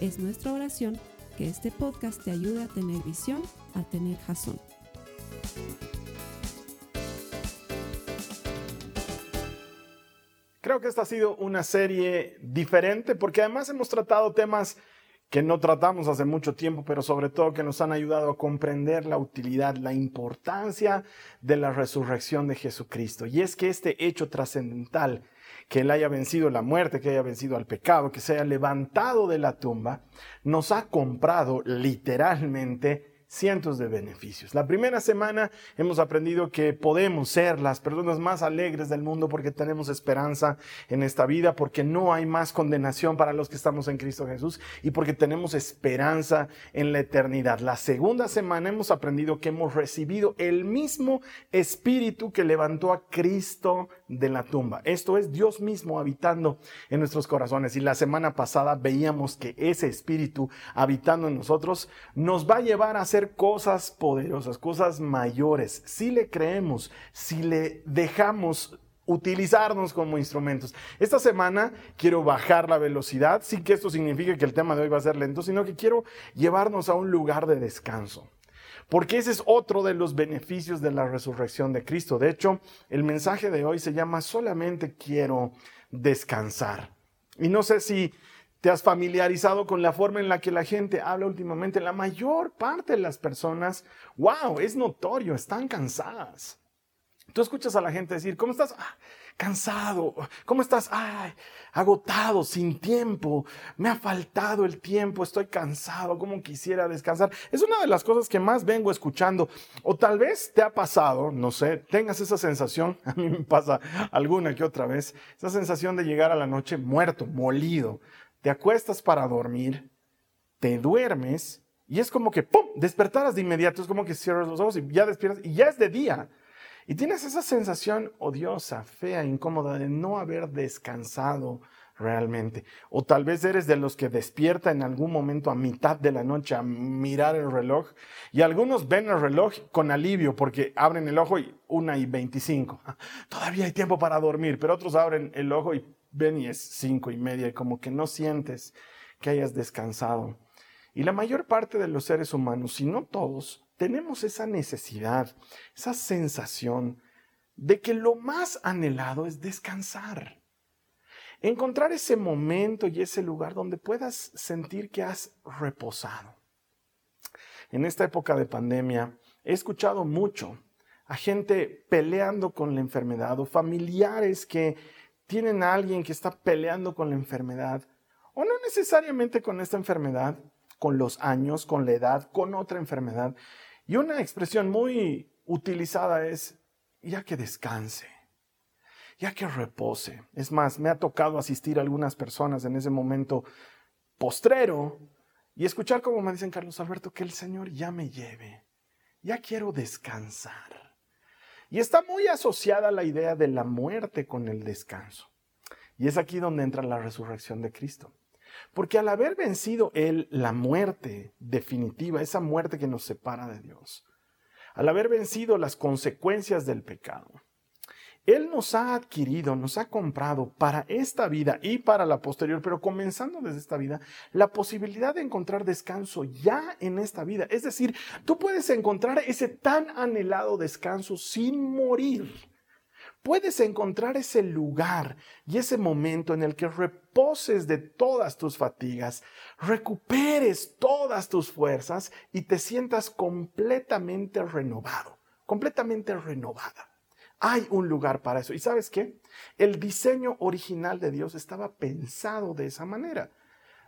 Es nuestra oración que este podcast te ayude a tener visión, a tener jazón. Creo que esta ha sido una serie diferente porque además hemos tratado temas que no tratamos hace mucho tiempo, pero sobre todo que nos han ayudado a comprender la utilidad, la importancia de la resurrección de Jesucristo. Y es que este hecho trascendental, que Él haya vencido la muerte, que haya vencido al pecado, que se haya levantado de la tumba, nos ha comprado literalmente cientos de beneficios. La primera semana hemos aprendido que podemos ser las personas más alegres del mundo porque tenemos esperanza en esta vida, porque no hay más condenación para los que estamos en Cristo Jesús y porque tenemos esperanza en la eternidad. La segunda semana hemos aprendido que hemos recibido el mismo espíritu que levantó a Cristo de la tumba. Esto es Dios mismo habitando en nuestros corazones. Y la semana pasada veíamos que ese espíritu habitando en nosotros nos va a llevar a ser cosas poderosas, cosas mayores, si le creemos, si le dejamos utilizarnos como instrumentos. Esta semana quiero bajar la velocidad, sin que esto signifique que el tema de hoy va a ser lento, sino que quiero llevarnos a un lugar de descanso. Porque ese es otro de los beneficios de la resurrección de Cristo. De hecho, el mensaje de hoy se llama solamente quiero descansar. Y no sé si te has familiarizado con la forma en la que la gente habla últimamente. La mayor parte de las personas, wow, es notorio, están cansadas. Tú escuchas a la gente decir, ¿cómo estás? Ah, cansado. ¿Cómo estás? Ay, agotado, sin tiempo. Me ha faltado el tiempo, estoy cansado, como quisiera descansar. Es una de las cosas que más vengo escuchando. O tal vez te ha pasado, no sé, tengas esa sensación, a mí me pasa alguna que otra vez, esa sensación de llegar a la noche muerto, molido, te acuestas para dormir, te duermes y es como que, ¡pum!, despertaras de inmediato, es como que cierras los ojos y ya despiertas y ya es de día. Y tienes esa sensación odiosa, fea, incómoda de no haber descansado realmente. O tal vez eres de los que despierta en algún momento a mitad de la noche a mirar el reloj. Y algunos ven el reloj con alivio porque abren el ojo y una y veinticinco. Todavía hay tiempo para dormir, pero otros abren el ojo y ven y es cinco y media y como que no sientes que hayas descansado. Y la mayor parte de los seres humanos, si no todos, tenemos esa necesidad, esa sensación de que lo más anhelado es descansar. Encontrar ese momento y ese lugar donde puedas sentir que has reposado. En esta época de pandemia he escuchado mucho a gente peleando con la enfermedad o familiares que tienen a alguien que está peleando con la enfermedad, o no necesariamente con esta enfermedad, con los años, con la edad, con otra enfermedad. Y una expresión muy utilizada es, ya que descanse, ya que repose. Es más, me ha tocado asistir a algunas personas en ese momento postrero y escuchar como me dicen, Carlos Alberto, que el Señor ya me lleve, ya quiero descansar. Y está muy asociada la idea de la muerte con el descanso. Y es aquí donde entra la resurrección de Cristo. Porque al haber vencido Él la muerte definitiva, esa muerte que nos separa de Dios, al haber vencido las consecuencias del pecado, él nos ha adquirido, nos ha comprado para esta vida y para la posterior, pero comenzando desde esta vida, la posibilidad de encontrar descanso ya en esta vida. Es decir, tú puedes encontrar ese tan anhelado descanso sin morir. Puedes encontrar ese lugar y ese momento en el que reposes de todas tus fatigas, recuperes todas tus fuerzas y te sientas completamente renovado, completamente renovada. Hay un lugar para eso. ¿Y sabes qué? El diseño original de Dios estaba pensado de esa manera.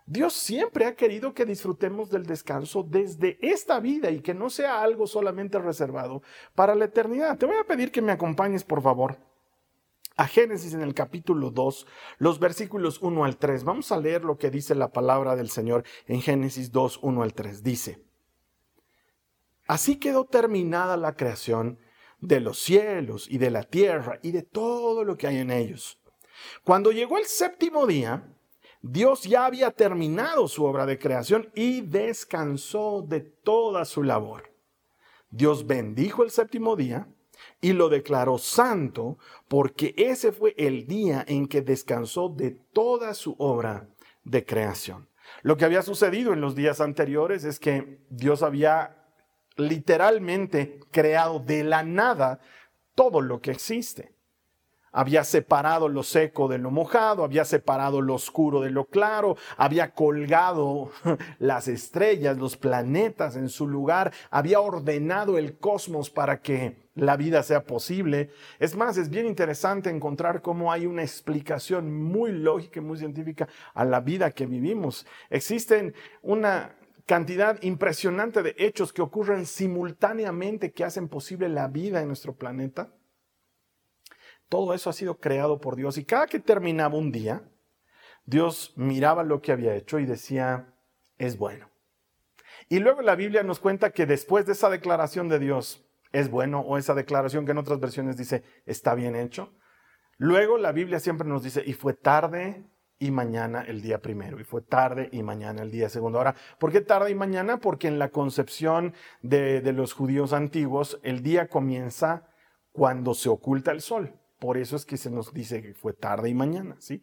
Dios siempre ha querido que disfrutemos del descanso desde esta vida y que no sea algo solamente reservado para la eternidad. Te voy a pedir que me acompañes, por favor, a Génesis en el capítulo 2, los versículos 1 al 3. Vamos a leer lo que dice la palabra del Señor en Génesis 2, 1 al 3. Dice, así quedó terminada la creación de los cielos y de la tierra y de todo lo que hay en ellos. Cuando llegó el séptimo día, Dios ya había terminado su obra de creación y descansó de toda su labor. Dios bendijo el séptimo día y lo declaró santo porque ese fue el día en que descansó de toda su obra de creación. Lo que había sucedido en los días anteriores es que Dios había literalmente creado de la nada todo lo que existe. Había separado lo seco de lo mojado, había separado lo oscuro de lo claro, había colgado las estrellas, los planetas en su lugar, había ordenado el cosmos para que la vida sea posible. Es más, es bien interesante encontrar cómo hay una explicación muy lógica y muy científica a la vida que vivimos. Existen una cantidad impresionante de hechos que ocurren simultáneamente que hacen posible la vida en nuestro planeta. Todo eso ha sido creado por Dios y cada que terminaba un día, Dios miraba lo que había hecho y decía, es bueno. Y luego la Biblia nos cuenta que después de esa declaración de Dios, es bueno, o esa declaración que en otras versiones dice, está bien hecho, luego la Biblia siempre nos dice, y fue tarde y mañana el día primero, y fue tarde y mañana el día segundo. Ahora, ¿por qué tarde y mañana? Porque en la concepción de, de los judíos antiguos, el día comienza cuando se oculta el sol. Por eso es que se nos dice que fue tarde y mañana, ¿sí?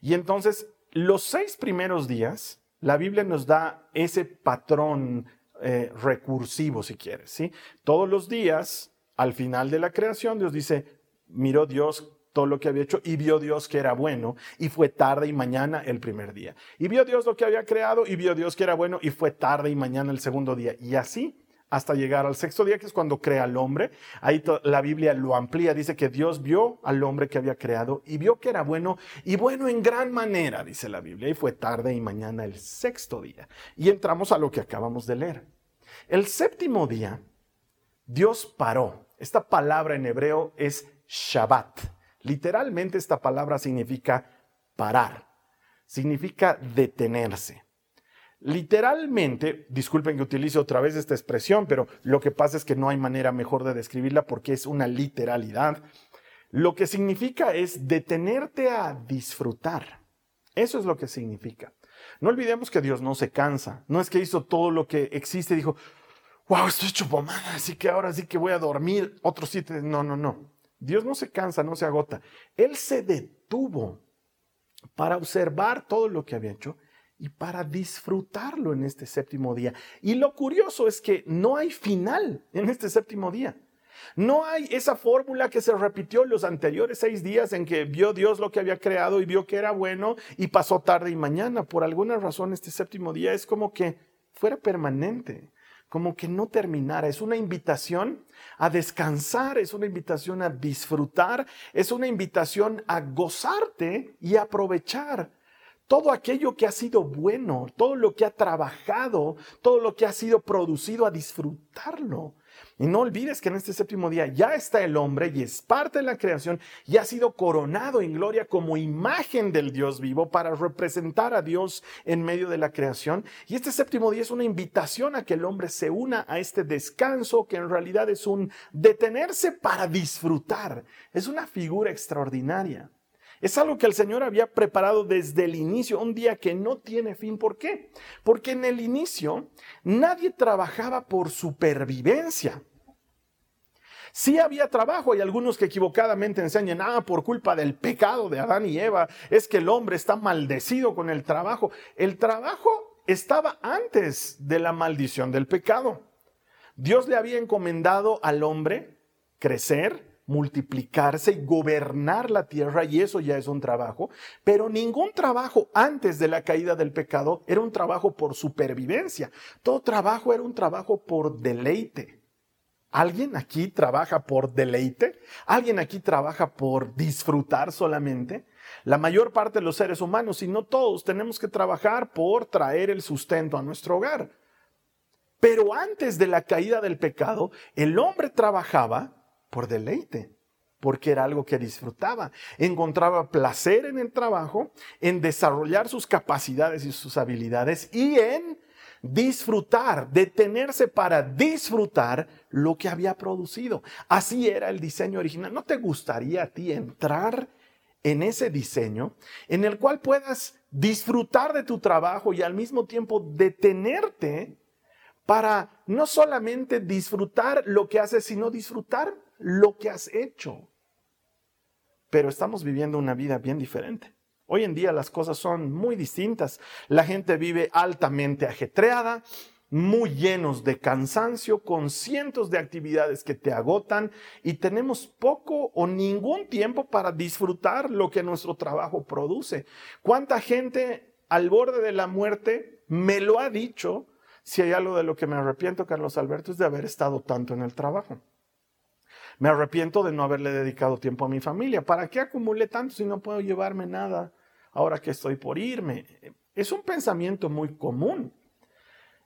Y entonces, los seis primeros días, la Biblia nos da ese patrón eh, recursivo, si quieres, ¿sí? Todos los días, al final de la creación, Dios dice, miró Dios todo lo que había hecho y vio Dios que era bueno y fue tarde y mañana el primer día. Y vio Dios lo que había creado y vio Dios que era bueno y fue tarde y mañana el segundo día. Y así hasta llegar al sexto día, que es cuando crea al hombre. Ahí la Biblia lo amplía, dice que Dios vio al hombre que había creado y vio que era bueno y bueno en gran manera, dice la Biblia. Y fue tarde y mañana el sexto día. Y entramos a lo que acabamos de leer. El séptimo día, Dios paró. Esta palabra en hebreo es Shabbat. Literalmente esta palabra significa parar, significa detenerse. Literalmente, disculpen que utilice otra vez esta expresión, pero lo que pasa es que no hay manera mejor de describirla porque es una literalidad. Lo que significa es detenerte a disfrutar. Eso es lo que significa. No olvidemos que Dios no se cansa. No es que hizo todo lo que existe y dijo, wow, estoy hecho pomada, así que ahora sí que voy a dormir otros siete. No, no, no. Dios no se cansa, no se agota. Él se detuvo para observar todo lo que había hecho y para disfrutarlo en este séptimo día. Y lo curioso es que no hay final en este séptimo día. No hay esa fórmula que se repitió los anteriores seis días en que vio Dios lo que había creado y vio que era bueno y pasó tarde y mañana. Por alguna razón este séptimo día es como que fuera permanente, como que no terminara. Es una invitación a descansar, es una invitación a disfrutar, es una invitación a gozarte y aprovechar todo aquello que ha sido bueno, todo lo que ha trabajado, todo lo que ha sido producido, a disfrutarlo. Y no olvides que en este séptimo día ya está el hombre y es parte de la creación y ha sido coronado en gloria como imagen del Dios vivo para representar a Dios en medio de la creación. Y este séptimo día es una invitación a que el hombre se una a este descanso que en realidad es un detenerse para disfrutar. Es una figura extraordinaria. Es algo que el Señor había preparado desde el inicio, un día que no tiene fin. ¿Por qué? Porque en el inicio nadie trabajaba por supervivencia. Sí había trabajo, hay algunos que equivocadamente enseñan, ah, por culpa del pecado de Adán y Eva, es que el hombre está maldecido con el trabajo. El trabajo estaba antes de la maldición del pecado. Dios le había encomendado al hombre crecer, multiplicarse y gobernar la tierra, y eso ya es un trabajo, pero ningún trabajo antes de la caída del pecado era un trabajo por supervivencia, todo trabajo era un trabajo por deleite. ¿Alguien aquí trabaja por deleite? ¿Alguien aquí trabaja por disfrutar solamente? La mayor parte de los seres humanos, y no todos, tenemos que trabajar por traer el sustento a nuestro hogar. Pero antes de la caída del pecado, el hombre trabajaba por deleite, porque era algo que disfrutaba. Encontraba placer en el trabajo, en desarrollar sus capacidades y sus habilidades y en disfrutar, detenerse para disfrutar lo que había producido. Así era el diseño original. ¿No te gustaría a ti entrar en ese diseño en el cual puedas disfrutar de tu trabajo y al mismo tiempo detenerte para no solamente disfrutar lo que haces, sino disfrutar lo que has hecho? Pero estamos viviendo una vida bien diferente. Hoy en día las cosas son muy distintas. La gente vive altamente ajetreada, muy llenos de cansancio, con cientos de actividades que te agotan y tenemos poco o ningún tiempo para disfrutar lo que nuestro trabajo produce. ¿Cuánta gente al borde de la muerte me lo ha dicho? Si hay algo de lo que me arrepiento, Carlos Alberto, es de haber estado tanto en el trabajo. Me arrepiento de no haberle dedicado tiempo a mi familia. ¿Para qué acumulé tanto si no puedo llevarme nada ahora que estoy por irme? Es un pensamiento muy común.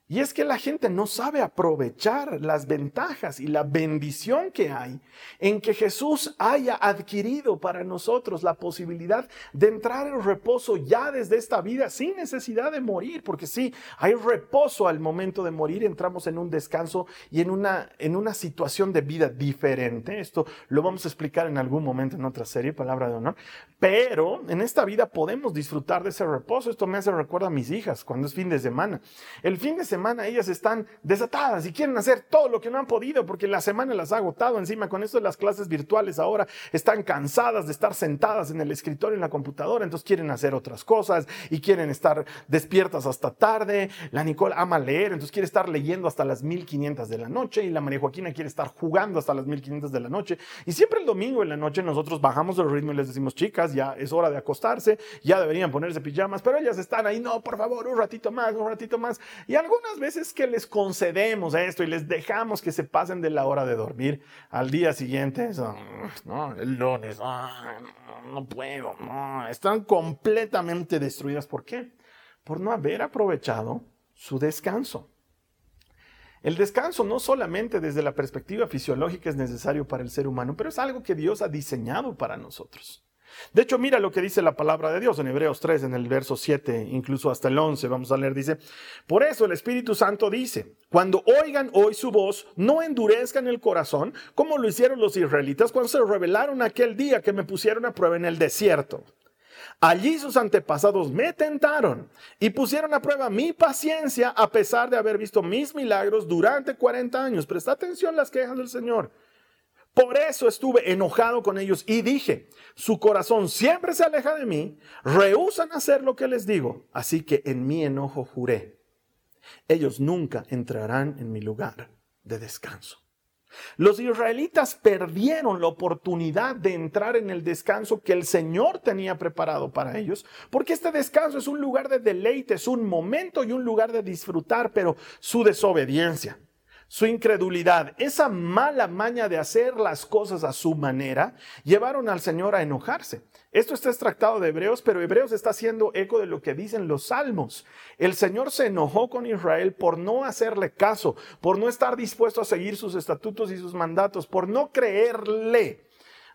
Y es que la gente no sabe aprovechar las ventajas y la bendición que hay en que Jesús haya adquirido para nosotros la posibilidad de entrar en reposo ya desde esta vida sin necesidad de morir, porque sí, hay reposo al momento de morir, entramos en un descanso y en una, en una situación de vida diferente. Esto lo vamos a explicar en algún momento en otra serie, palabra de honor, pero en esta vida podemos disfrutar de ese reposo. Esto me hace recuerdo a mis hijas cuando es fin de semana. El fin de semana ellas están desatadas y quieren hacer todo lo que no han podido porque la semana las ha agotado encima con esto las clases virtuales ahora están cansadas de estar sentadas en el escritorio en la computadora, entonces quieren hacer otras cosas y quieren estar despiertas hasta tarde. La Nicole ama leer, entonces quiere estar leyendo hasta las 1500 de la noche y la María Joaquina quiere estar jugando hasta las 1500 de la noche. Y siempre el domingo en la noche nosotros bajamos el ritmo y les decimos, chicas, ya es hora de acostarse, ya deberían ponerse pijamas, pero ellas están ahí, no, por favor, un ratito más, un ratito más. Y algunas veces que les concedemos esto y les dejamos que se pasen de la hora de dormir, al día siguiente, no, el lunes, no, puedo, no, están completamente destruidas. ¿Por qué? Por no haber aprovechado su descanso. El descanso no solamente desde la perspectiva fisiológica es necesario para el ser humano, pero es algo que Dios ha diseñado para nosotros. De hecho, mira lo que dice la palabra de Dios en Hebreos 3, en el verso 7, incluso hasta el 11, vamos a leer, dice, por eso el Espíritu Santo dice, cuando oigan hoy su voz, no endurezcan el corazón, como lo hicieron los israelitas cuando se rebelaron aquel día que me pusieron a prueba en el desierto. Allí sus antepasados me tentaron y pusieron a prueba mi paciencia a pesar de haber visto mis milagros durante 40 años. Presta atención las quejas del Señor. Por eso estuve enojado con ellos y dije, su corazón siempre se aleja de mí, rehusan hacer lo que les digo, así que en mi enojo juré, ellos nunca entrarán en mi lugar de descanso. Los israelitas perdieron la oportunidad de entrar en el descanso que el Señor tenía preparado para ellos, porque este descanso es un lugar de deleite, es un momento y un lugar de disfrutar, pero su desobediencia, su incredulidad, esa mala maña de hacer las cosas a su manera, llevaron al Señor a enojarse. Esto está extractado de Hebreos, pero Hebreos está haciendo eco de lo que dicen los salmos. El Señor se enojó con Israel por no hacerle caso, por no estar dispuesto a seguir sus estatutos y sus mandatos, por no creerle.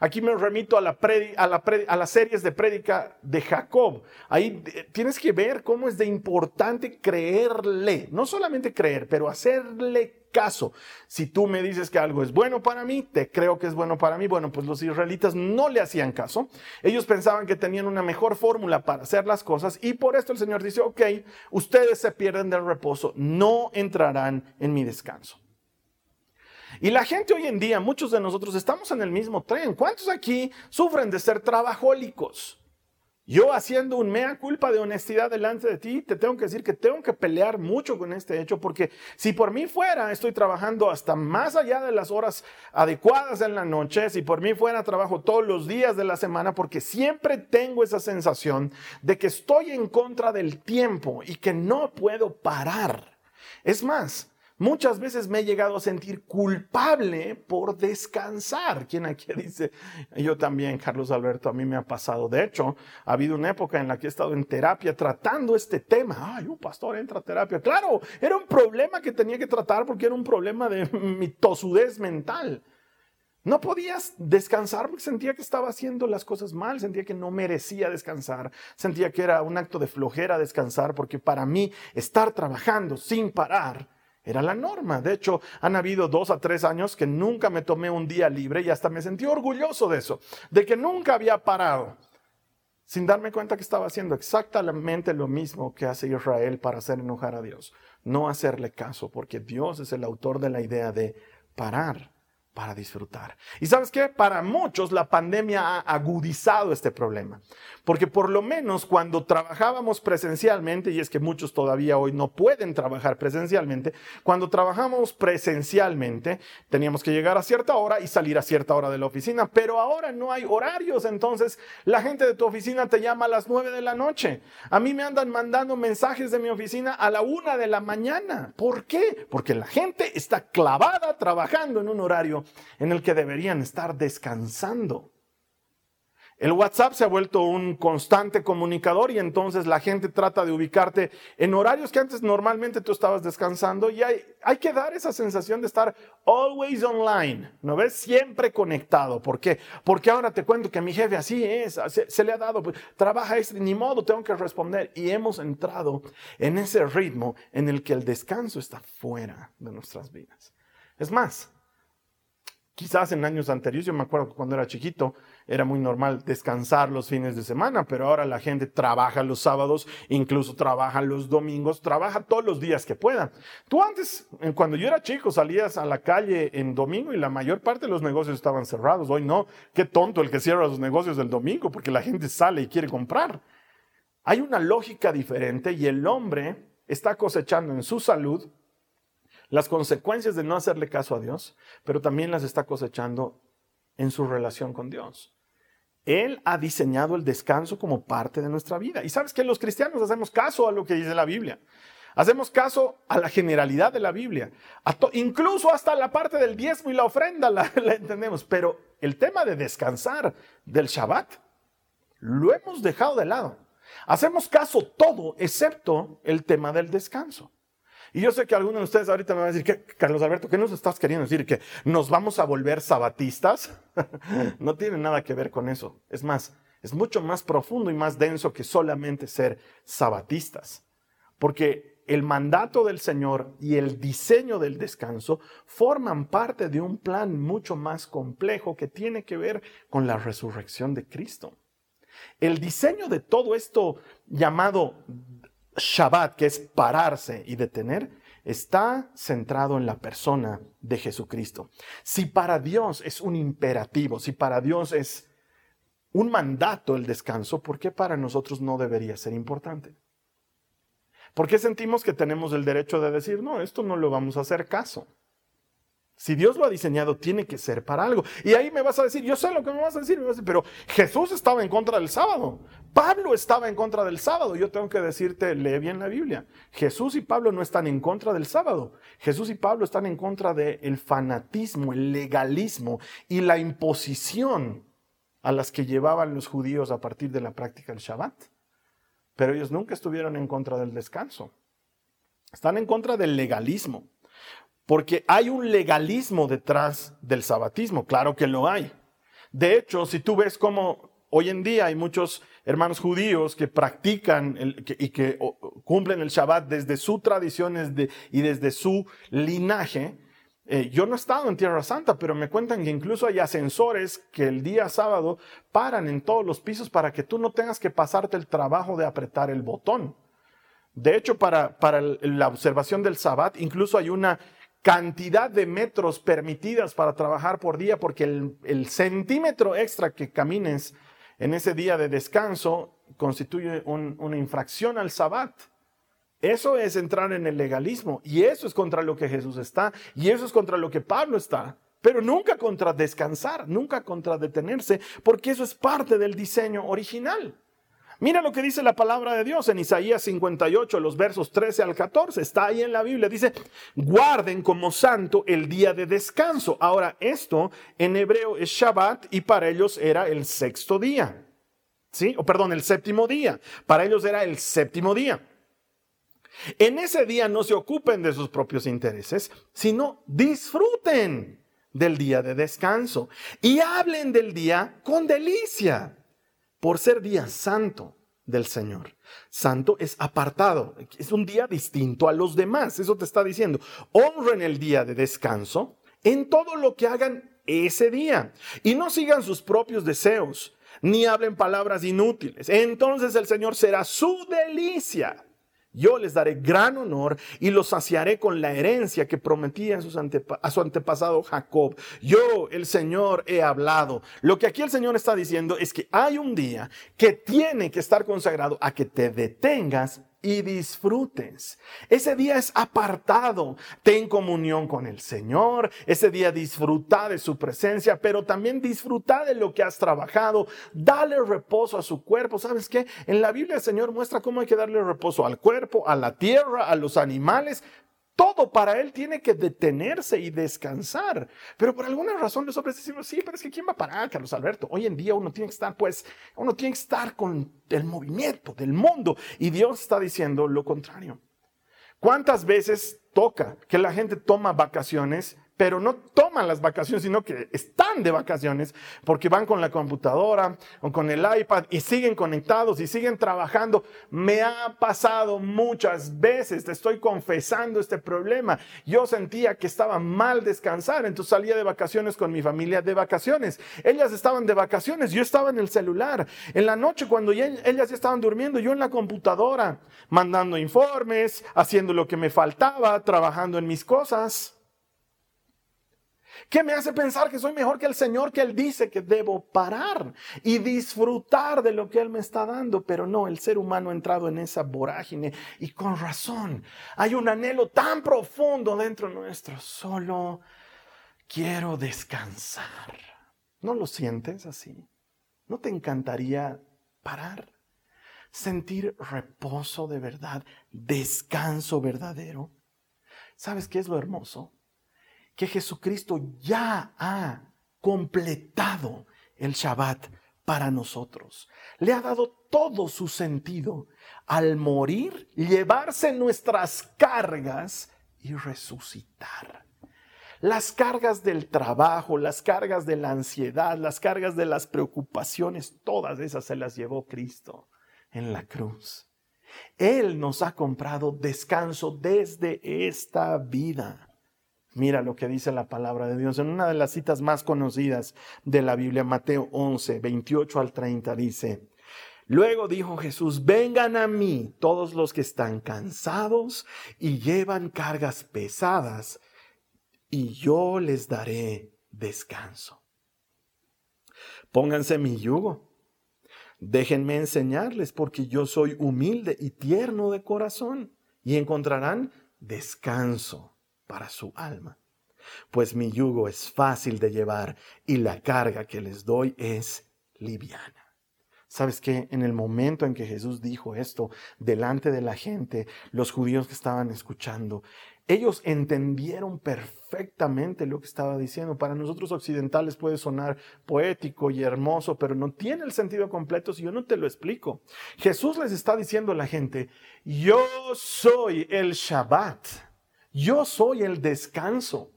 Aquí me remito a, la a, la a, las series de prédica de Jacob. Ahí eh, tienes que ver cómo es de importante creerle, no solamente creer, pero hacerle caso. Si tú me dices que algo es bueno para mí, te creo que es bueno para mí. Bueno, pues los israelitas no le hacían caso. Ellos pensaban que tenían una mejor fórmula para hacer las cosas y por esto el Señor dice, ok, ustedes se pierden del reposo, no entrarán en mi descanso. Y la gente hoy en día, muchos de nosotros estamos en el mismo tren. ¿Cuántos aquí sufren de ser trabajólicos? Yo haciendo un mea culpa de honestidad delante de ti, te tengo que decir que tengo que pelear mucho con este hecho, porque si por mí fuera, estoy trabajando hasta más allá de las horas adecuadas en la noche, si por mí fuera, trabajo todos los días de la semana, porque siempre tengo esa sensación de que estoy en contra del tiempo y que no puedo parar. Es más, Muchas veces me he llegado a sentir culpable por descansar. ¿Quién aquí dice? Yo también, Carlos Alberto, a mí me ha pasado. De hecho, ha habido una época en la que he estado en terapia tratando este tema. Ay, un pastor entra a terapia. Claro, era un problema que tenía que tratar porque era un problema de mi tosudez mental. No podías descansar porque sentía que estaba haciendo las cosas mal, sentía que no merecía descansar, sentía que era un acto de flojera descansar porque para mí estar trabajando sin parar era la norma. De hecho, han habido dos a tres años que nunca me tomé un día libre y hasta me sentí orgulloso de eso, de que nunca había parado, sin darme cuenta que estaba haciendo exactamente lo mismo que hace Israel para hacer enojar a Dios. No hacerle caso, porque Dios es el autor de la idea de parar para disfrutar. Y sabes qué? Para muchos la pandemia ha agudizado este problema, porque por lo menos cuando trabajábamos presencialmente, y es que muchos todavía hoy no pueden trabajar presencialmente, cuando trabajamos presencialmente teníamos que llegar a cierta hora y salir a cierta hora de la oficina, pero ahora no hay horarios, entonces la gente de tu oficina te llama a las nueve de la noche. A mí me andan mandando mensajes de mi oficina a la una de la mañana. ¿Por qué? Porque la gente está clavada trabajando en un horario en el que deberían estar descansando. El WhatsApp se ha vuelto un constante comunicador y entonces la gente trata de ubicarte en horarios que antes normalmente tú estabas descansando y hay, hay que dar esa sensación de estar always online, ¿no ves? Siempre conectado. ¿Por qué? Porque ahora te cuento que mi jefe así es, se, le ha dado, pues, trabaja este, ni modo, tengo que responder. Y hemos entrado en ese ritmo en el que el descanso está fuera de nuestras vidas. Es más, Quizás en años anteriores, yo me acuerdo que cuando era chiquito era muy normal descansar los fines de semana, pero ahora la gente trabaja los sábados, incluso trabaja los domingos, trabaja todos los días que pueda. Tú antes, cuando yo era chico, salías a la calle en domingo y la mayor parte de los negocios estaban cerrados. Hoy no, qué tonto el que cierra los negocios el domingo porque la gente sale y quiere comprar. Hay una lógica diferente y el hombre está cosechando en su salud las consecuencias de no hacerle caso a Dios, pero también las está cosechando en su relación con Dios. Él ha diseñado el descanso como parte de nuestra vida. Y sabes que los cristianos hacemos caso a lo que dice la Biblia. Hacemos caso a la generalidad de la Biblia. incluso hasta la parte del diezmo y la ofrenda la, la entendemos. Pero el tema de descansar del Shabbat lo hemos dejado de lado. Hacemos caso todo excepto el tema del descanso. Y yo sé que algunos de ustedes ahorita me van a decir, que, Carlos Alberto, ¿qué nos estás queriendo decir? ¿Que nos vamos a volver sabatistas? no tiene nada que ver con eso. Es más, es mucho más profundo y más denso que solamente ser sabatistas. Porque el mandato del Señor y el diseño del descanso forman parte de un plan mucho más complejo que tiene que ver con la resurrección de Cristo. El diseño de todo esto llamado Shabbat, que es pararse y detener, está centrado en la persona de Jesucristo. Si para Dios es un imperativo, si para Dios es un mandato el descanso, ¿por qué para nosotros no debería ser importante? ¿Por qué sentimos que tenemos el derecho de decir, no, esto no lo vamos a hacer caso? Si Dios lo ha diseñado, tiene que ser para algo. Y ahí me vas a decir, yo sé lo que me vas a decir, pero Jesús estaba en contra del sábado. Pablo estaba en contra del sábado. Yo tengo que decirte, lee bien la Biblia. Jesús y Pablo no están en contra del sábado. Jesús y Pablo están en contra del fanatismo, el legalismo y la imposición a las que llevaban los judíos a partir de la práctica del Shabbat. Pero ellos nunca estuvieron en contra del descanso. Están en contra del legalismo. Porque hay un legalismo detrás del sabatismo, claro que lo hay. De hecho, si tú ves cómo hoy en día hay muchos hermanos judíos que practican y que cumplen el Shabbat desde sus tradiciones y desde su linaje, eh, yo no he estado en Tierra Santa, pero me cuentan que incluso hay ascensores que el día sábado paran en todos los pisos para que tú no tengas que pasarte el trabajo de apretar el botón. De hecho, para, para la observación del Shabbat, incluso hay una cantidad de metros permitidas para trabajar por día, porque el, centímetro extra que camines en ese día de descanso constituye una infracción al sabbat. Eso es entrar en el legalismo y eso es contra lo que Jesús está y eso es contra lo que Pablo está. Pero nunca contra descansar, nunca contra detenerse, porque eso es parte del diseño original. Mira lo que dice la palabra de Dios en Isaías 58, los versos 13 al 14. Está ahí en la Biblia. Dice, guarden como santo el día de descanso. Ahora, esto en hebreo es Shabbat y para ellos era el sexto día. ¿Sí? O perdón, el séptimo día. Para ellos era el séptimo día. En ese día no se ocupen de sus propios intereses, sino disfruten del día de descanso y hablen del día con delicia, por ser día santo del Señor. Santo es apartado, es un día distinto a los demás, eso te está diciendo. Honren el día de descanso en todo lo que hagan ese día y no sigan sus propios deseos, ni hablen palabras inútiles. Entonces el Señor será su delicia yo les daré gran honor y los saciaré con la herencia que prometí a, a, su antepasado Jacob. Yo, el Señor, he hablado. Lo que aquí el Señor está diciendo es que hay un día que tiene que estar consagrado a que te detengas y disfrutes. Ese día es apartado. Ten comunión con el Señor. Ese día disfruta de su presencia, pero también disfruta de lo que has trabajado. Dale reposo a su cuerpo. ¿Sabes qué? En la Biblia el Señor muestra cómo hay que darle reposo al cuerpo, a la tierra, a los animales, todo para él tiene que detenerse y descansar. Pero por alguna razón los hombres decimos, sí, pero es que ¿quién va a parar, Carlos Alberto? Hoy en día uno tiene que estar, pues, uno tiene que estar con el movimiento del mundo. Y Dios está diciendo lo contrario. ¿Cuántas veces toca que la gente toma vacaciones pero no toman las vacaciones, sino que están de vacaciones porque van con la computadora o con el iPad y siguen conectados y siguen trabajando. Me ha pasado muchas veces, te estoy confesando este problema. Yo sentía que estaba mal descansar, entonces salía de vacaciones con mi familia de vacaciones. Ellas estaban de vacaciones, yo estaba en el celular. En la noche cuando ellas ya estaban durmiendo, yo en la computadora, mandando informes, haciendo lo que me faltaba, trabajando en mis cosas. ¿Qué me hace pensar que soy mejor que el Señor que Él dice que debo parar y disfrutar de lo que Él me está dando? Pero no, el ser humano ha entrado en esa vorágine y con razón. Hay un anhelo tan profundo dentro nuestro. Solo quiero descansar. ¿No lo sientes así? ¿No te encantaría parar? Sentir reposo de verdad, descanso verdadero. ¿Sabes qué es lo hermoso? Que Jesucristo ya ha completado el Shabbat para nosotros. Le ha dado todo su sentido al morir, llevarse nuestras cargas y resucitar. Las cargas del trabajo, las cargas de la ansiedad, las cargas de las preocupaciones, todas esas se las llevó Cristo en la cruz. Él nos ha comprado descanso desde esta vida. Mira lo que dice la palabra de Dios. En una de las citas más conocidas de la Biblia, Mateo 11, 28 al 30, dice, Luego dijo Jesús, vengan a mí todos los que están cansados y llevan cargas pesadas, y yo les daré descanso. Pónganse mi yugo. Déjenme enseñarles, porque yo soy humilde y tierno de corazón, y encontrarán descanso para su alma. Pues mi yugo es fácil de llevar y la carga que les doy es liviana. ¿Sabes qué? En el momento en que Jesús dijo esto delante de la gente, los judíos que estaban escuchando, ellos entendieron perfectamente lo que estaba diciendo. Para nosotros occidentales puede sonar poético y hermoso, pero no tiene el sentido completo si yo no te lo explico. Jesús les está diciendo a la gente, yo soy el Shabbat. Yo soy el descanso.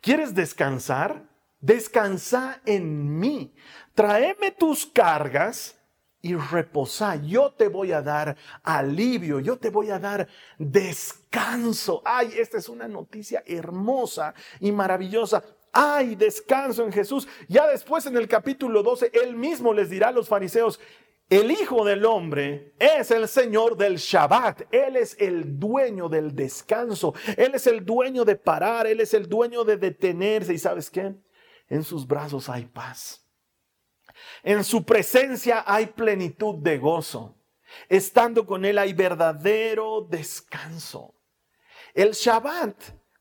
¿Quieres descansar? Descansa en mí. Tráeme tus cargas y reposa. Yo te voy a dar alivio, yo te voy a dar descanso. Ay, esta es una noticia hermosa y maravillosa. Ay, descanso en Jesús. Ya después en el capítulo 12, él mismo les dirá a los fariseos, el Hijo del Hombre es el Señor del Shabbat. Él es el dueño del descanso. Él es el dueño de parar. Él es el dueño de detenerse. ¿Y sabes qué? En sus brazos hay paz. En su presencia hay plenitud de gozo. Estando con Él hay verdadero descanso. El Shabbat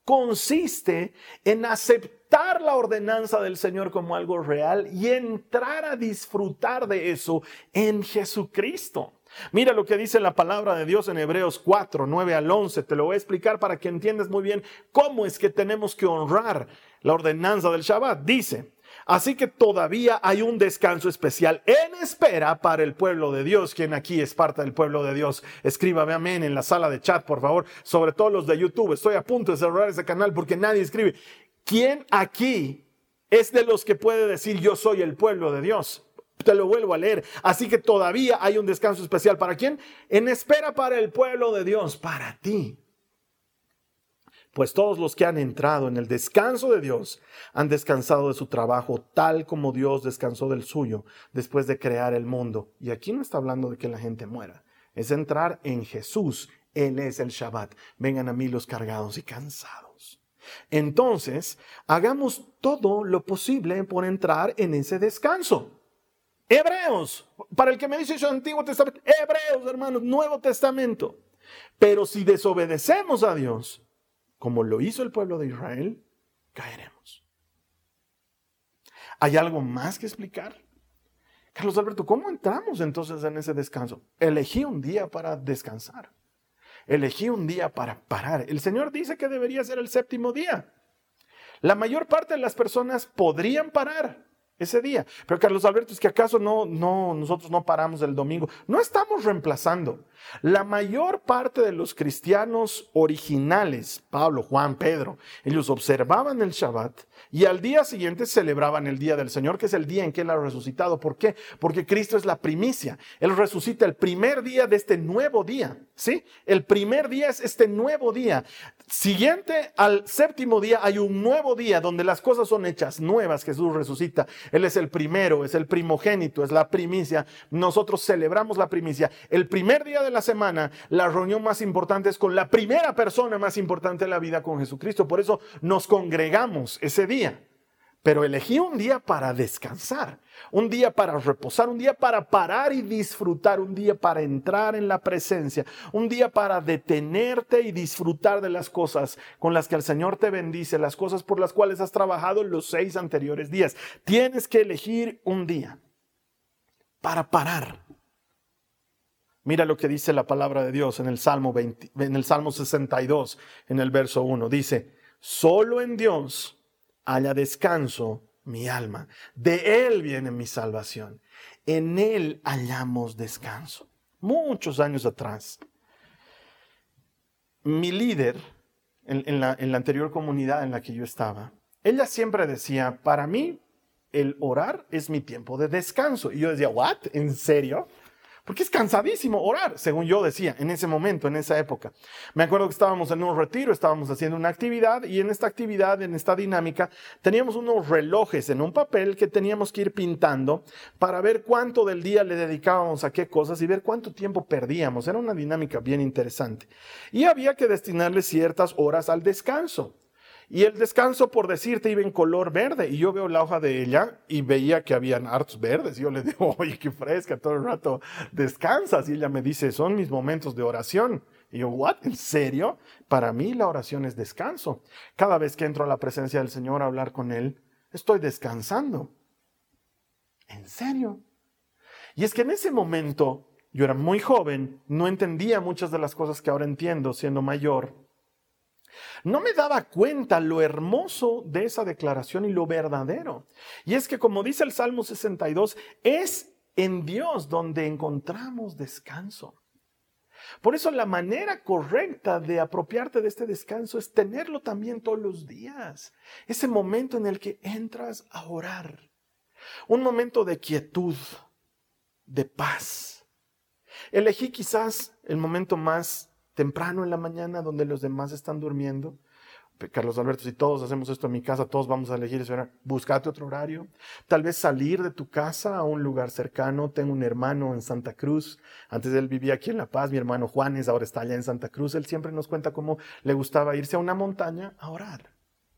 consiste en aceptar la ordenanza del Señor como algo real y entrar a disfrutar de eso en Jesucristo. Mira lo que dice la palabra de Dios en Hebreos 4, 9 al 11. Te lo voy a explicar para que entiendas muy bien cómo es que tenemos que honrar la ordenanza del Shabbat. Dice, Así que todavía hay un descanso especial en espera para el pueblo de Dios. Quien aquí es parte del pueblo de Dios, escríbame amén en la sala de chat, por favor. Sobre todo los de YouTube. Estoy a punto de cerrar ese canal porque nadie escribe. ¿Quién aquí es de los que puede decir yo soy el pueblo de Dios. Te lo vuelvo a leer. Así que todavía hay un descanso especial. ¿Para quién? En espera para el pueblo de Dios, para ti. Pues todos los que han entrado en el descanso de Dios han descansado de su trabajo tal como Dios descansó del suyo después de crear el mundo. Y aquí no está hablando de que la gente muera. Es entrar en Jesús. Él es el Shabbat. Vengan a mí los cargados y cansados. Entonces, hagamos todo lo posible por entrar en ese descanso. Hebreos, para el que me dice eso Antiguo Testamento, Hebreos, hermanos, Nuevo Testamento. Pero si desobedecemos a Dios, como lo hizo el pueblo de Israel, caeremos. ¿Hay algo más que explicar? Carlos Alberto, ¿cómo entramos entonces en ese descanso? Elegí un día para descansar. Elegí un día para parar. El Señor dice que debería ser el séptimo día. La mayor parte de las personas podrían parar, ese día. Pero Carlos Alberto, es que acaso no, no, nosotros no paramos el domingo. No estamos reemplazando. La mayor parte de los cristianos originales, Pablo, Juan, Pedro, ellos observaban el Shabbat y al día siguiente celebraban el día del Señor, que es el día en que Él ha resucitado. ¿Por qué? Porque Cristo es la primicia. Él resucita el primer día de este nuevo día. ¿Sí? El primer día es este nuevo día. Siguiente al séptimo día hay un nuevo día donde las cosas son hechas nuevas. Jesús resucita. Él es el primero, es el primogénito, es la primicia. Nosotros celebramos la primicia. El primer día de la semana, la reunión más importante es con la primera persona más importante de la vida, con Jesucristo. Por eso nos congregamos ese día. Pero elegí un día para descansar, un día para reposar, un día para parar y disfrutar, un día para entrar en la presencia, un día para detenerte y disfrutar de las cosas con las que el Señor te bendice, las cosas por las cuales has trabajado los seis anteriores días. Tienes que elegir un día para parar. Mira lo que dice la palabra de Dios en el Salmo, en el Salmo 62, en el verso 1. Dice, solo en Dios haya descanso mi alma. De Él viene mi salvación. En Él hallamos descanso. Muchos años atrás, mi líder en, la, en la anterior comunidad en la que yo estaba, ella siempre decía, para mí el orar es mi tiempo de descanso. Y yo decía, ¿what? ¿En serio? Porque es cansadísimo orar, según yo decía, en ese momento, en esa época. Me acuerdo que estábamos en un retiro, estábamos haciendo una actividad y en esta actividad, en esta dinámica, teníamos unos relojes en un papel que teníamos que ir pintando para ver cuánto del día le dedicábamos a qué cosas y ver cuánto tiempo perdíamos. Era una dinámica bien interesante. Y había que destinarle ciertas horas al descanso. Y el descanso, por decirte, iba en color verde. Y yo veo la hoja de ella y veía que habían hartos verdes. Y yo le digo, oye, qué fresca, todo el rato descansas. Y ella me dice, son mis momentos de oración. Y yo, ¿what? ¿En serio? Para mí la oración es descanso. Cada vez que entro a la presencia del Señor a hablar con Él, estoy descansando. ¿En serio? Y es que en ese momento yo era muy joven, no entendía muchas de las cosas que ahora entiendo siendo mayor. No me daba cuenta lo hermoso de esa declaración y lo verdadero. Y es que como dice el Salmo 62, es en Dios donde encontramos descanso. Por eso la manera correcta de apropiarte de este descanso es tenerlo también todos los días. Ese momento en el que entras a orar. Un momento de quietud, de paz. Elegí quizás el momento más temprano en la mañana donde los demás están durmiendo. Carlos Alberto, si todos hacemos esto en mi casa, todos vamos a elegir eso. Búscate otro horario. Tal vez salir de tu casa a un lugar cercano. Tengo un hermano en Santa Cruz. Antes él vivía aquí en La Paz. Mi hermano Juanes ahora está allá en Santa Cruz. Él siempre nos cuenta cómo le gustaba irse a una montaña a orar.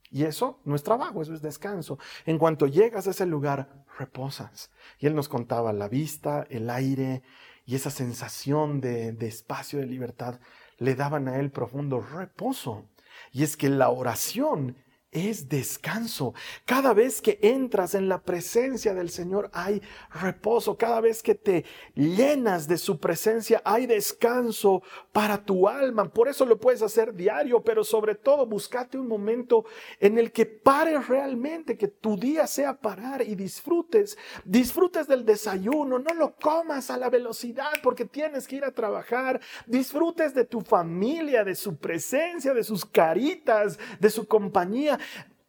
Y eso no es trabajo, eso es descanso. En cuanto llegas a ese lugar, reposas. Y él nos contaba la vista, el aire y esa sensación de, de espacio, de libertad le daban a él profundo reposo. Y es que la oración es descanso. Cada vez que entras en la presencia del Señor hay reposo. Cada vez que te llenas de su presencia hay descanso para tu alma. Por eso lo puedes hacer diario, pero sobre todo buscate un momento en el que pares realmente, que tu día sea parar y disfrutes. Disfrutes del desayuno, no lo comas a la velocidad porque tienes que ir a trabajar. Disfrutes de tu familia, de su presencia, de sus caritas, de su compañía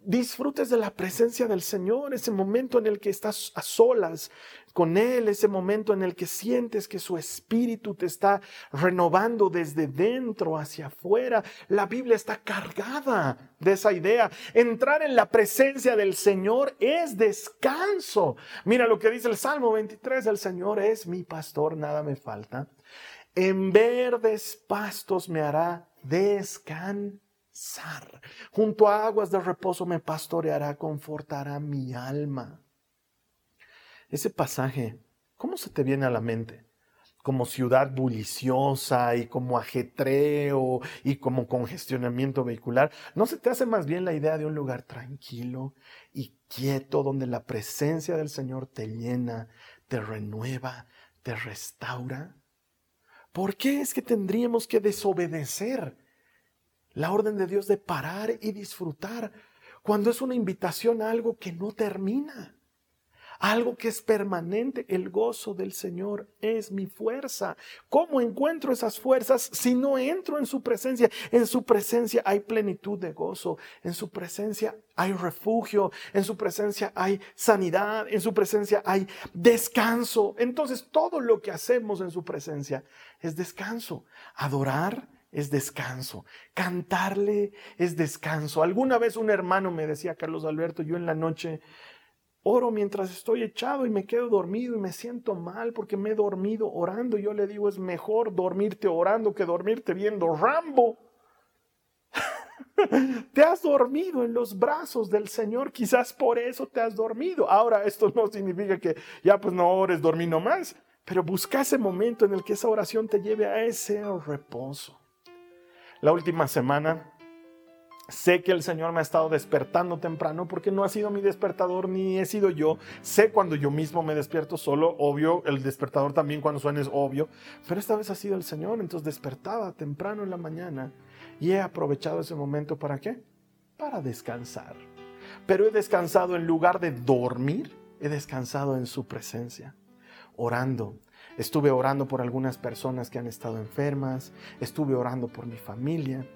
disfrutes de la presencia del Señor, ese momento en el que estás a solas con Él, ese momento en el que sientes que su espíritu te está renovando desde dentro hacia afuera. La Biblia está cargada de esa idea. Entrar en la presencia del Señor es descanso. Mira lo que dice el Salmo 23, el Señor es mi pastor, nada me falta. En verdes pastos me hará descansar Junto a aguas de reposo me pastoreará, confortará mi alma. Ese pasaje, ¿cómo se te viene a la mente? Como ciudad bulliciosa y como ajetreo y como congestionamiento vehicular. ¿No se te hace más bien la idea de un lugar tranquilo y quieto donde la presencia del Señor te llena, te renueva, te restaura? ¿Por qué es que tendríamos que desobedecer la orden de Dios de parar y disfrutar cuando es una invitación a algo que no termina, algo que es permanente. El gozo del Señor es mi fuerza. ¿Cómo encuentro esas fuerzas si no entro en su presencia? En su presencia hay plenitud de gozo, en su presencia hay refugio, en su presencia hay sanidad, en su presencia hay descanso. Entonces todo lo que hacemos en su presencia es descanso. Adorar es descanso. Cantarle es descanso. Alguna vez un hermano me decía, Carlos Alberto, yo en la noche oro mientras estoy echado y me quedo dormido y me siento mal porque me he dormido orando. Yo le digo, es mejor dormirte orando que dormirte viendo Rambo. te has dormido en los brazos del Señor, quizás por eso te has dormido. Ahora, esto no significa que ya pues no ores, dormí nomás, pero busca ese momento en el que esa oración te lleve a ese reposo la última semana. Sé que el Señor me ha estado despertando temprano porque no ha sido mi despertador ni he sido yo. Sé cuando yo mismo me despierto solo, obvio, el despertador también cuando suena es obvio, pero esta vez ha sido el Señor, entonces despertaba temprano en la mañana y he aprovechado ese momento para qué? Para descansar. Pero he descansado en lugar de dormir, he descansado en su presencia, orando, Estuve orando por algunas personas que han estado enfermas, estuve orando por mi familia,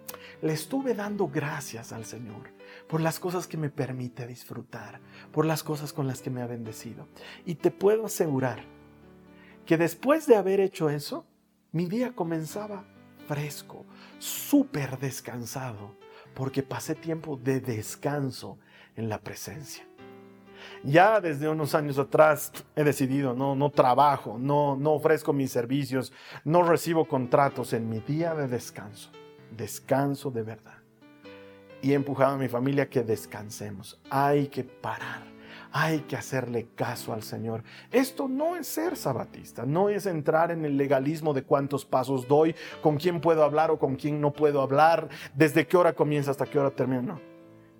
le estuve dando gracias al Señor por las cosas que me permite disfrutar, por las cosas con las que me ha bendecido. Y te puedo asegurar que después de haber hecho eso, mi día comenzaba fresco, súper descansado, porque pasé tiempo de descanso en la presencia. Ya desde unos años atrás he decidido, no, no trabajo, no, no ofrezco mis servicios, no recibo contratos en mi día de descanso. Descanso de verdad. Y he empujado a mi familia que descansemos. Hay que parar. Hay que hacerle caso al Señor. Esto no es ser sabatista, no es entrar en el legalismo de cuántos pasos doy, con quién puedo hablar o con quién no puedo hablar, desde qué hora comienza hasta qué hora termina. No.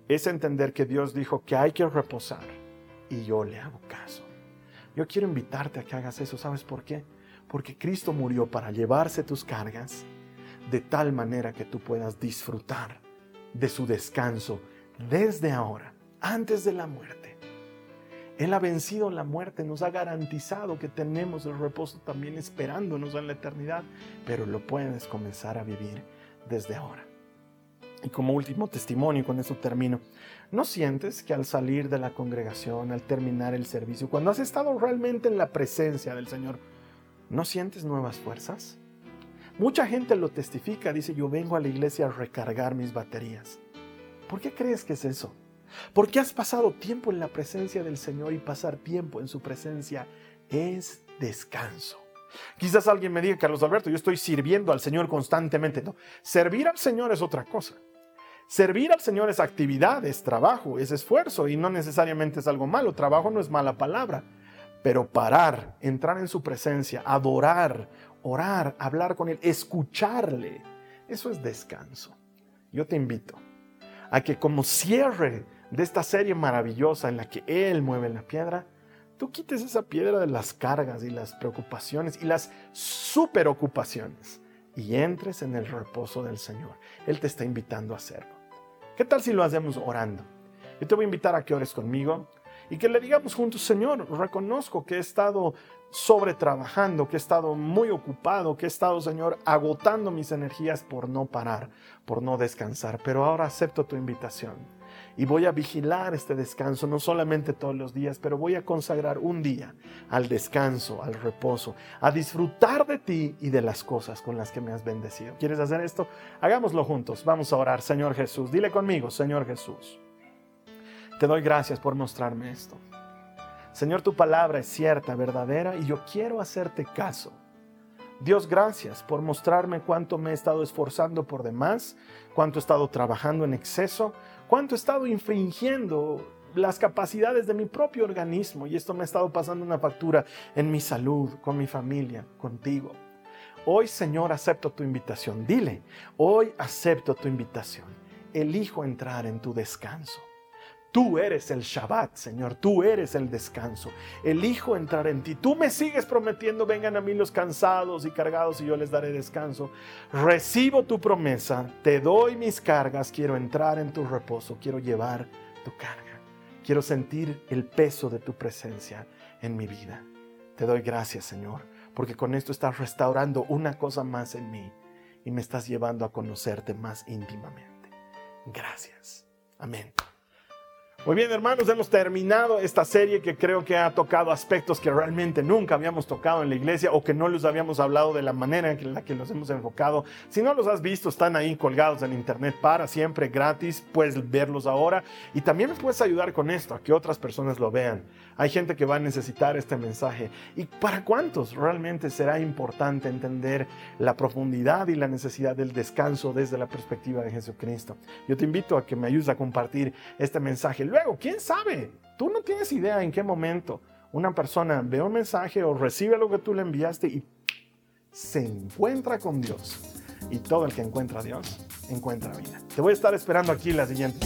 Es entender que Dios dijo que hay que reposar y yo le hago caso. Yo quiero invitarte a que hagas eso. ¿Sabes por qué? Porque Cristo murió para llevarse tus cargas de tal manera que tú puedas disfrutar de su descanso desde ahora, antes de la muerte. Él ha vencido la muerte, nos ha garantizado que tenemos el reposo también esperándonos en la eternidad, pero lo puedes comenzar a vivir desde ahora. Y como último testimonio, con eso termino, ¿no sientes que al salir de la congregación, al terminar el servicio, cuando has estado realmente en la presencia del Señor, ¿no sientes nuevas fuerzas? Mucha gente lo testifica, dice, yo vengo a la iglesia a recargar mis baterías. ¿Por qué crees que es eso? Porque has pasado tiempo en la presencia del Señor y pasar tiempo en su presencia es descanso. Quizás alguien me diga, Carlos Alberto, yo estoy sirviendo al Señor constantemente. No, servir al Señor es otra cosa. Servir al Señor es actividad, es trabajo, es esfuerzo y no necesariamente es algo malo. Trabajo no es mala palabra. Pero parar, entrar en su presencia, adorar, orar, hablar con Él, escucharle, eso es descanso. Yo te invito a que como cierre de esta serie maravillosa en la que Él mueve la piedra, tú quites esa piedra de las cargas y las preocupaciones y las superocupaciones y entres en el reposo del Señor. Él te está invitando a hacerlo. ¿Qué tal si lo hacemos orando? Yo te voy a invitar a que ores conmigo y que le digamos juntos, Señor, reconozco que he estado sobretrabajando, que he estado muy ocupado, que he estado, Señor, agotando mis energías por no parar, por no descansar, pero ahora acepto tu invitación y voy a vigilar este descanso, no solamente todos los días, pero voy a consagrar un día al descanso, al reposo, a disfrutar de ti y de las cosas con las que me has bendecido. ¿Quieres hacer esto? Hagámoslo juntos. Vamos a orar, Señor Jesús. Dile conmigo, Señor Jesús. Te doy gracias por mostrarme esto. Señor, tu palabra es cierta, verdadera, y yo quiero hacerte caso. Dios, gracias por mostrarme cuánto me he estado esforzando por demás, cuánto he estado trabajando en exceso, cuánto he estado infringiendo las capacidades de mi propio organismo y esto me ha estado pasando una factura en mi salud, con mi familia, contigo. Hoy, Señor, acepto tu invitación. Dile, hoy acepto tu invitación. Elijo entrar en tu descanso. Tú eres el Shabbat, Señor, tú eres el descanso. Elijo entrar en ti. Tú me sigues prometiendo, vengan a mí los cansados y cargados y yo les daré descanso. Recibo tu promesa, te doy mis cargas, quiero entrar en tu reposo, quiero llevar tu carga. Quiero sentir el peso de tu presencia en mi vida. Te doy gracias, Señor, porque con esto estás restaurando una cosa más en mí y me estás llevando a conocerte más íntimamente. Gracias. Amén. Muy bien, hermanos, hemos terminado esta serie que creo que ha tocado aspectos que realmente nunca habíamos tocado en la iglesia o que no los habíamos hablado de la manera en la que los hemos enfocado. Si no los has visto, están ahí colgados en internet para siempre gratis. Puedes verlos ahora y también me puedes ayudar con esto, a que otras personas lo vean. Hay gente que va a necesitar este mensaje. ¿Y para cuántos realmente será importante entender la profundidad y la necesidad del descanso desde la perspectiva de Jesucristo? Yo te invito a que me ayudes a compartir este mensaje luego, quién sabe, tú no tienes idea en qué momento una persona ve un mensaje o recibe lo que tú le enviaste y se encuentra con Dios. Y todo el que encuentra a Dios encuentra vida. Te voy a estar esperando aquí la siguiente